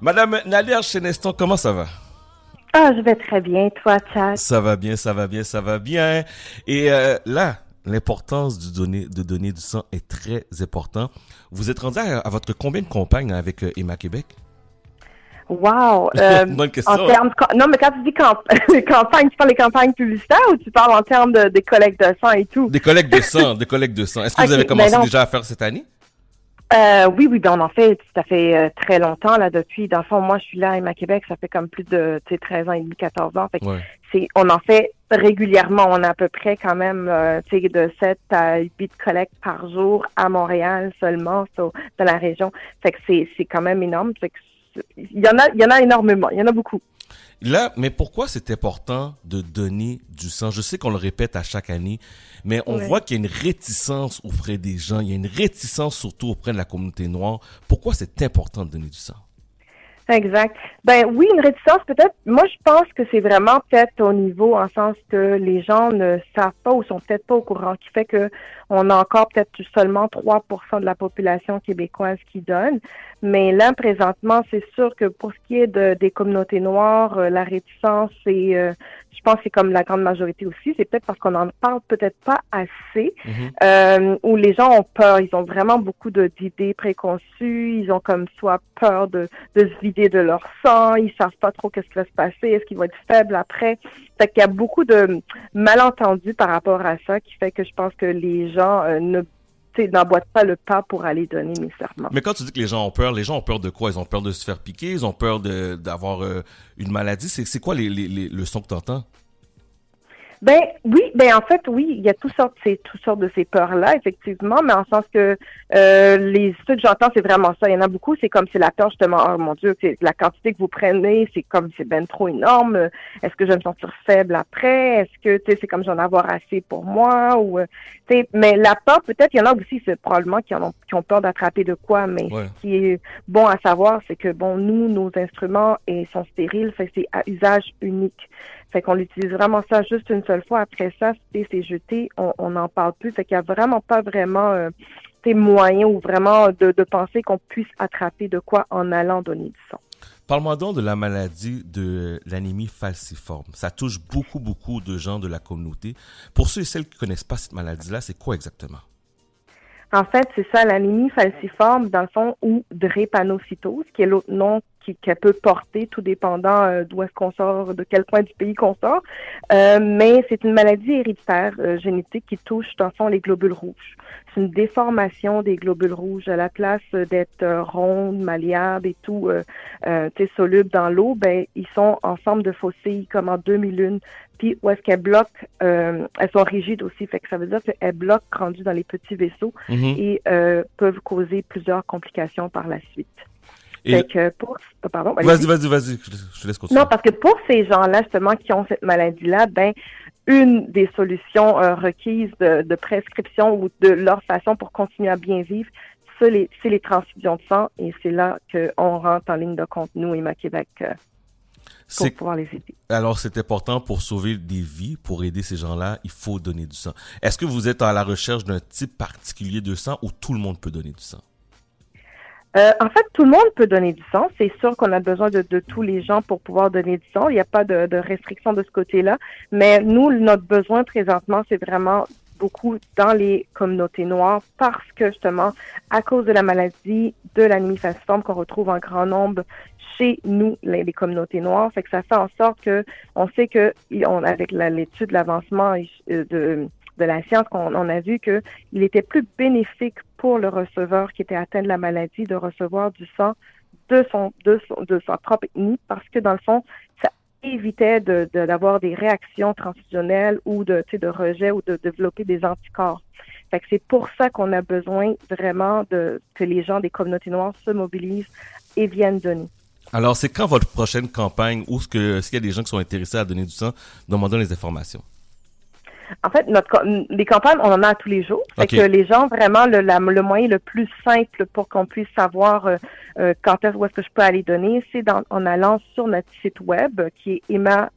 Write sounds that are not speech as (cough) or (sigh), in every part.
Madame Nadia Cheneston, comment ça va? Ah, je vais très bien. Toi, Chad? Ça va bien, ça va bien, ça va bien. Et euh, là, l'importance de donner, de donner du sang est très important. Vous êtes rendu à, votre combien de campagnes avec euh, Emma Québec? Wow! (laughs) Euh, Bonne question. En termes non, mais quand tu dis camp (laughs) campagne, tu parles des campagnes publicitaires ou tu parles en termes de, des collectes de sang et tout? Des collectes de sang, des collectes de sang. Est-ce que (laughs) vous avez commencé déjà à faire cette année? Euh, oui, oui, ben on en fait, ça fait euh, très longtemps là depuis. Dans le fond, moi, je suis là à Québec, ça fait comme plus de 13 ans et demi, 14 ans. Fait c'est, on en fait régulièrement. On a à peu près quand même euh, de 7 à 8 collectes par jour à Montréal seulement, dans la région. Fait que c'est, c'est quand même énorme. Fait que il y en a, il y en a énormément. Il y en a beaucoup. Là, mais pourquoi c'est important de donner du sang? Je sais qu'on le répète à chaque année, mais on voit qu'il y a une réticence auprès des gens, il y a une réticence surtout auprès de la communauté noire. Pourquoi c'est important de donner du sang? Exact. Ben oui, une réticence peut-être. Moi, je pense que c'est vraiment peut-être au niveau en sens que les gens ne savent pas ou sont peut-être pas au courant, qui fait que on a encore peut-être seulement 3% de la population québécoise qui donne. Mais là, présentement, c'est sûr que pour ce qui est de, des communautés noires, euh, la réticence, c'est, euh, je pense, c'est comme la grande majorité aussi. C'est peut-être parce qu'on en parle peut-être pas assez, mm-hmm. euh, où les gens ont peur. Ils ont vraiment beaucoup d'idées préconçues. Ils ont comme soit peur de, de se vider de leur sang. Ils savent pas trop qu'est-ce qui va se passer. Est-ce qu'ils vont être faibles après? Fait qu'il y a beaucoup de malentendus par rapport à ça qui fait que je pense que les gens euh, ne n'emboîtent pas le pas pour aller donner nécessairement. Mais quand tu dis que les gens ont peur, les gens ont peur de quoi? Ils ont peur de se faire piquer, ils ont peur d'avoir euh, une maladie? C'est quoi les, les, les, le son que tu entends? Ben oui, ben en fait oui, il y a toutes sortes, c'est toutes sortes de ces peurs-là effectivement, mais en sens que euh, les ce que j'entends c'est vraiment ça. Il y en a beaucoup, c'est comme c'est la peur justement. Oh mon Dieu, c'est la quantité que vous prenez, c'est comme c'est ben trop énorme. Est-ce que je vais me sentir faible après? Est-ce que tu sais c'est comme j'en avoir assez pour moi? Ou tu sais Mais la peur peut-être il y en a aussi c'est probablement qui en ont qui ont peur d'attraper de quoi, mais ce qui est bon à savoir c'est que bon nous nos instruments et sont stériles, c'est à usage unique. Fait qu'on utilise vraiment ça juste une seule fois. Après ça, c'est jeté, on n'en parle plus. Fait qu'il n'y a vraiment pas vraiment euh, moyen ou vraiment de, de penser qu'on puisse attraper de quoi en allant donner du sang. Parle-moi donc de la maladie de l'anémie falciforme. Ça touche beaucoup, beaucoup de gens de la communauté. Pour ceux et celles qui connaissent pas cette maladie-là, c'est quoi exactement? En fait, c'est ça, l'anémie falciforme, dans le fond, ou drépanocytose, qui est l'autre nom qu'elle peut porter, tout dépendant euh, d'où est-ce qu'on sort, de quel point du pays qu'on sort. Euh, mais c'est une maladie héréditaire euh, génétique qui touche, dans le fond, les globules rouges. C'est une déformation des globules rouges. À la place d'être rondes, malléables et tout, solubles dans l'eau, ben ils sont en forme de fossiles, comme en 2001. Puis où est-ce qu'elles bloquent, elles sont rigides aussi, fait que ça veut dire qu'elles bloquent rendues dans les petits vaisseaux mm-hmm. et peuvent causer plusieurs complications par la suite. Que pour... Oh, pardon. Vas-y, vas-y, vas-y, je te laisse continuer. Non, parce que pour ces gens-là, justement, qui ont cette maladie-là, ben, une des solutions euh, requises de, prescription ou de leur façon pour continuer à bien vivre, c'est les, les, transfusions de sang et c'est là qu'on rentre en ligne de compte, nous, Emma Québec, euh, pour pouvoir les aider. Alors, c'est important pour sauver des vies, pour aider ces gens-là, il faut donner du sang. Est-ce que vous êtes à la recherche d'un type particulier de sang ou tout le monde peut donner du sang? Euh, en fait, tout le monde peut donner du sang. C'est sûr qu'on a besoin de, tous les gens pour pouvoir donner du sang. Il n'y a pas de, restriction de ce côté-là. Mais nous, notre besoin présentement, c'est vraiment beaucoup dans les communautés noires parce que justement, à cause de la maladie de l'anémie falciforme qu'on retrouve en grand nombre chez nous, les, communautés noires, fait que ça fait en sorte que on sait que on, avec l'étude de l'avancement euh, de de la science, on, on a vu qu'il était plus bénéfique pour le receveur qui était atteint de la maladie de recevoir du sang de son de, son, de sa propre ethnie parce que dans le fond, ça évitait de, d'avoir des réactions transfusionnelles ou de, de rejet ou de développer des anticorps. Fait que c'est pour ça qu'on a besoin vraiment de que les gens des communautés noires se mobilisent et viennent donner. Alors, c'est quand votre prochaine campagne ou ce que s'il y a des gens qui sont intéressés à donner du sang, demandons les informations. En fait, notre les campagnes, on en a tous les jours. Fait que les gens, vraiment, le, le moyen le plus simple pour qu'on puisse savoir euh, euh, quand est-ce où est-ce que je peux aller donner, c'est en allant sur notre site web qui est Emma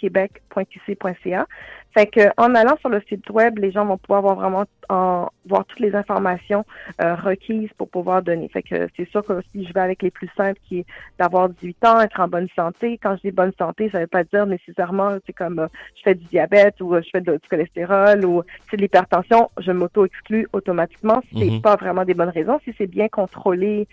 québec.qc.ca. Fait que en allant sur le site web, les gens vont pouvoir voir vraiment en, voir toutes les informations euh, requises pour pouvoir donner. Fait que c'est sûr que si je vais avec les plus simples, qui est d'avoir 18 ans, être en bonne santé. Quand je dis bonne santé, ça veut pas dire nécessairement c'est comme euh, je fais du diabète ou euh, je fais de, du cholestérol ou c'est de l'hypertension, je m'auto-exclus automatiquement. C'est mm pas vraiment des bonnes raisons. Si c'est bien contrôlé,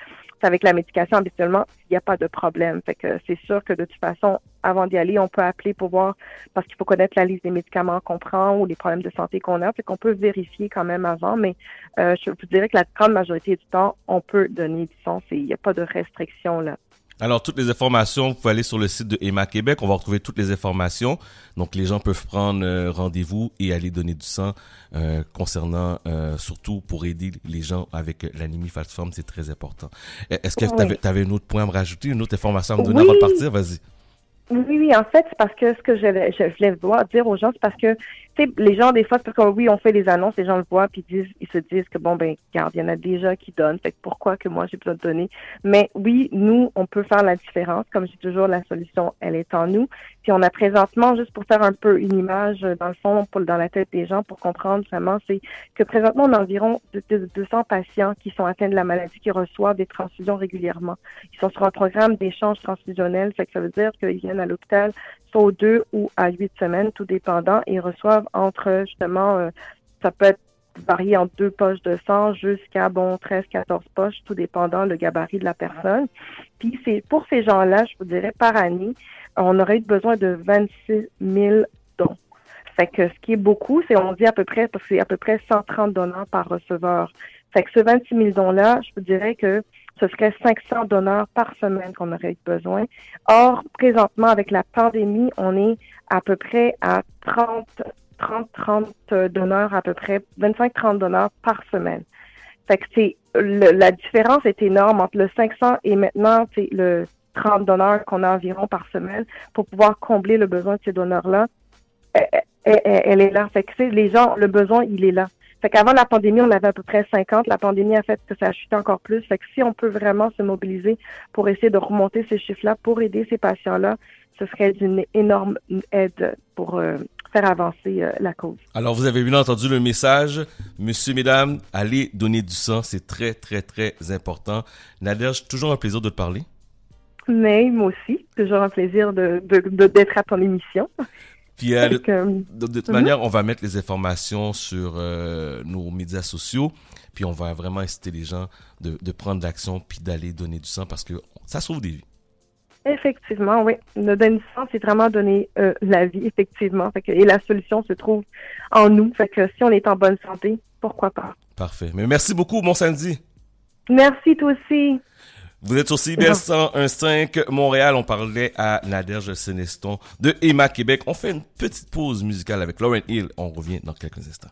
avec la médication habituellement, il n'y a pas de problème. Fait que c'est sûr que de toute façon, avant d'y aller, on peut appeler pour voir parce qu'il faut connaître la liste des médicaments qu'on prend ou les problèmes de santé qu'on a. Fait qu'on peut vérifier quand même avant, mais euh, je vous dirais que la grande majorité du temps, on peut donner du sens et il n'y a pas de restriction là. Alors, toutes les informations, vous pouvez aller sur le site de Emma Québec. On va retrouver toutes les informations. Donc, les gens peuvent prendre euh, rendez-vous et aller donner du sang euh, concernant, euh, surtout pour aider les gens avec l'anémie falciforme. C'est très important. Est-ce que tu avais, un autre point à me rajouter, une autre information à me donner avant de partir? Vas-y. Oui, oui, en fait, c'est parce que ce que je, je voulais dire aux gens, c'est parce que tu sais, les gens, des fois, c'est parce que oui, on fait les annonces, les gens le voient, puis ils se disent que bon, ben, regarde, il y en a déjà qui donnent, fait que pourquoi que moi j'ai besoin de donner? Mais oui, nous, on peut faire la différence. Comme j'ai toujours, la solution, elle est en nous. Puis on a présentement, juste pour faire un peu une image, dans le fond, dans la tête des gens, pour comprendre vraiment, c'est que présentement, on a environ 200 patients qui sont atteints de la maladie, qui reçoivent des transfusions régulièrement. Ils sont sur un programme d'échange transfusionnel, fait que ça veut dire qu'ils viennent à l'hôpital aux deux ou à huit semaines, tout dépendant, et reçoivent entre justement, euh, ça peut être varié entre deux poches de sang jusqu'à bon 13, 14 poches, tout dépendant le gabarit de la personne. Puis c'est pour ces gens-là, je vous dirais par année, on aurait eu besoin de 26 000 dons. Fait que ce qui est beaucoup, c'est on dit à peu près, parce que c'est à peu près 130 donneurs par receveur. Fait que ce 26 000 dons-là, je vous dirais que ce serait 500 donneurs par semaine qu'on aurait besoin. Or, présentement, avec la pandémie, on est à peu près à 30, 30, 30 donneurs, à peu près 25, 30 donneurs par semaine. Fait que c'est, la différence est énorme entre le 500 et maintenant, c'est le 30 donneurs qu'on a environ par semaine pour pouvoir combler le besoin de ces donneurs-là. Elle, est là. Fait que les gens, le besoin, il est là. Fait qu'avant la pandémie, on avait à peu près 50. La pandémie a fait que ça a chuté encore plus. Fait que si on peut vraiment se mobiliser pour essayer de remonter ces chiffres-là, pour aider ces patients-là, ce serait d'une énorme aide pour euh, faire avancer euh, la cause. Alors, vous avez bien entendu le message. Monsieur, mesdames, allez donner du sang. C'est très, très, très important. Nadège, toujours un plaisir de te parler. Mais moi aussi, toujours un plaisir de, d'être à ton émission. Puis euh, de, toute mhm. manière, on va mettre les informations sur euh, nos médias sociaux. Puis on va vraiment inciter les gens de, de prendre l'action puis d'aller donner du sang parce que ça sauve des vies. Effectivement, oui. Le donner du sang, c'est vraiment donner euh, la vie, effectivement. Fait que, et la solution se trouve en nous. Fait que si on est en bonne santé, pourquoi pas? Parfait. Mais merci beaucoup, mon samedi. Merci, toi aussi. Vous êtes aussi bien 101.5 Montréal. On parlait à Naderge Séneston de Emma Québec. On fait une petite pause musicale avec Lauren Hill. On revient dans quelques instants.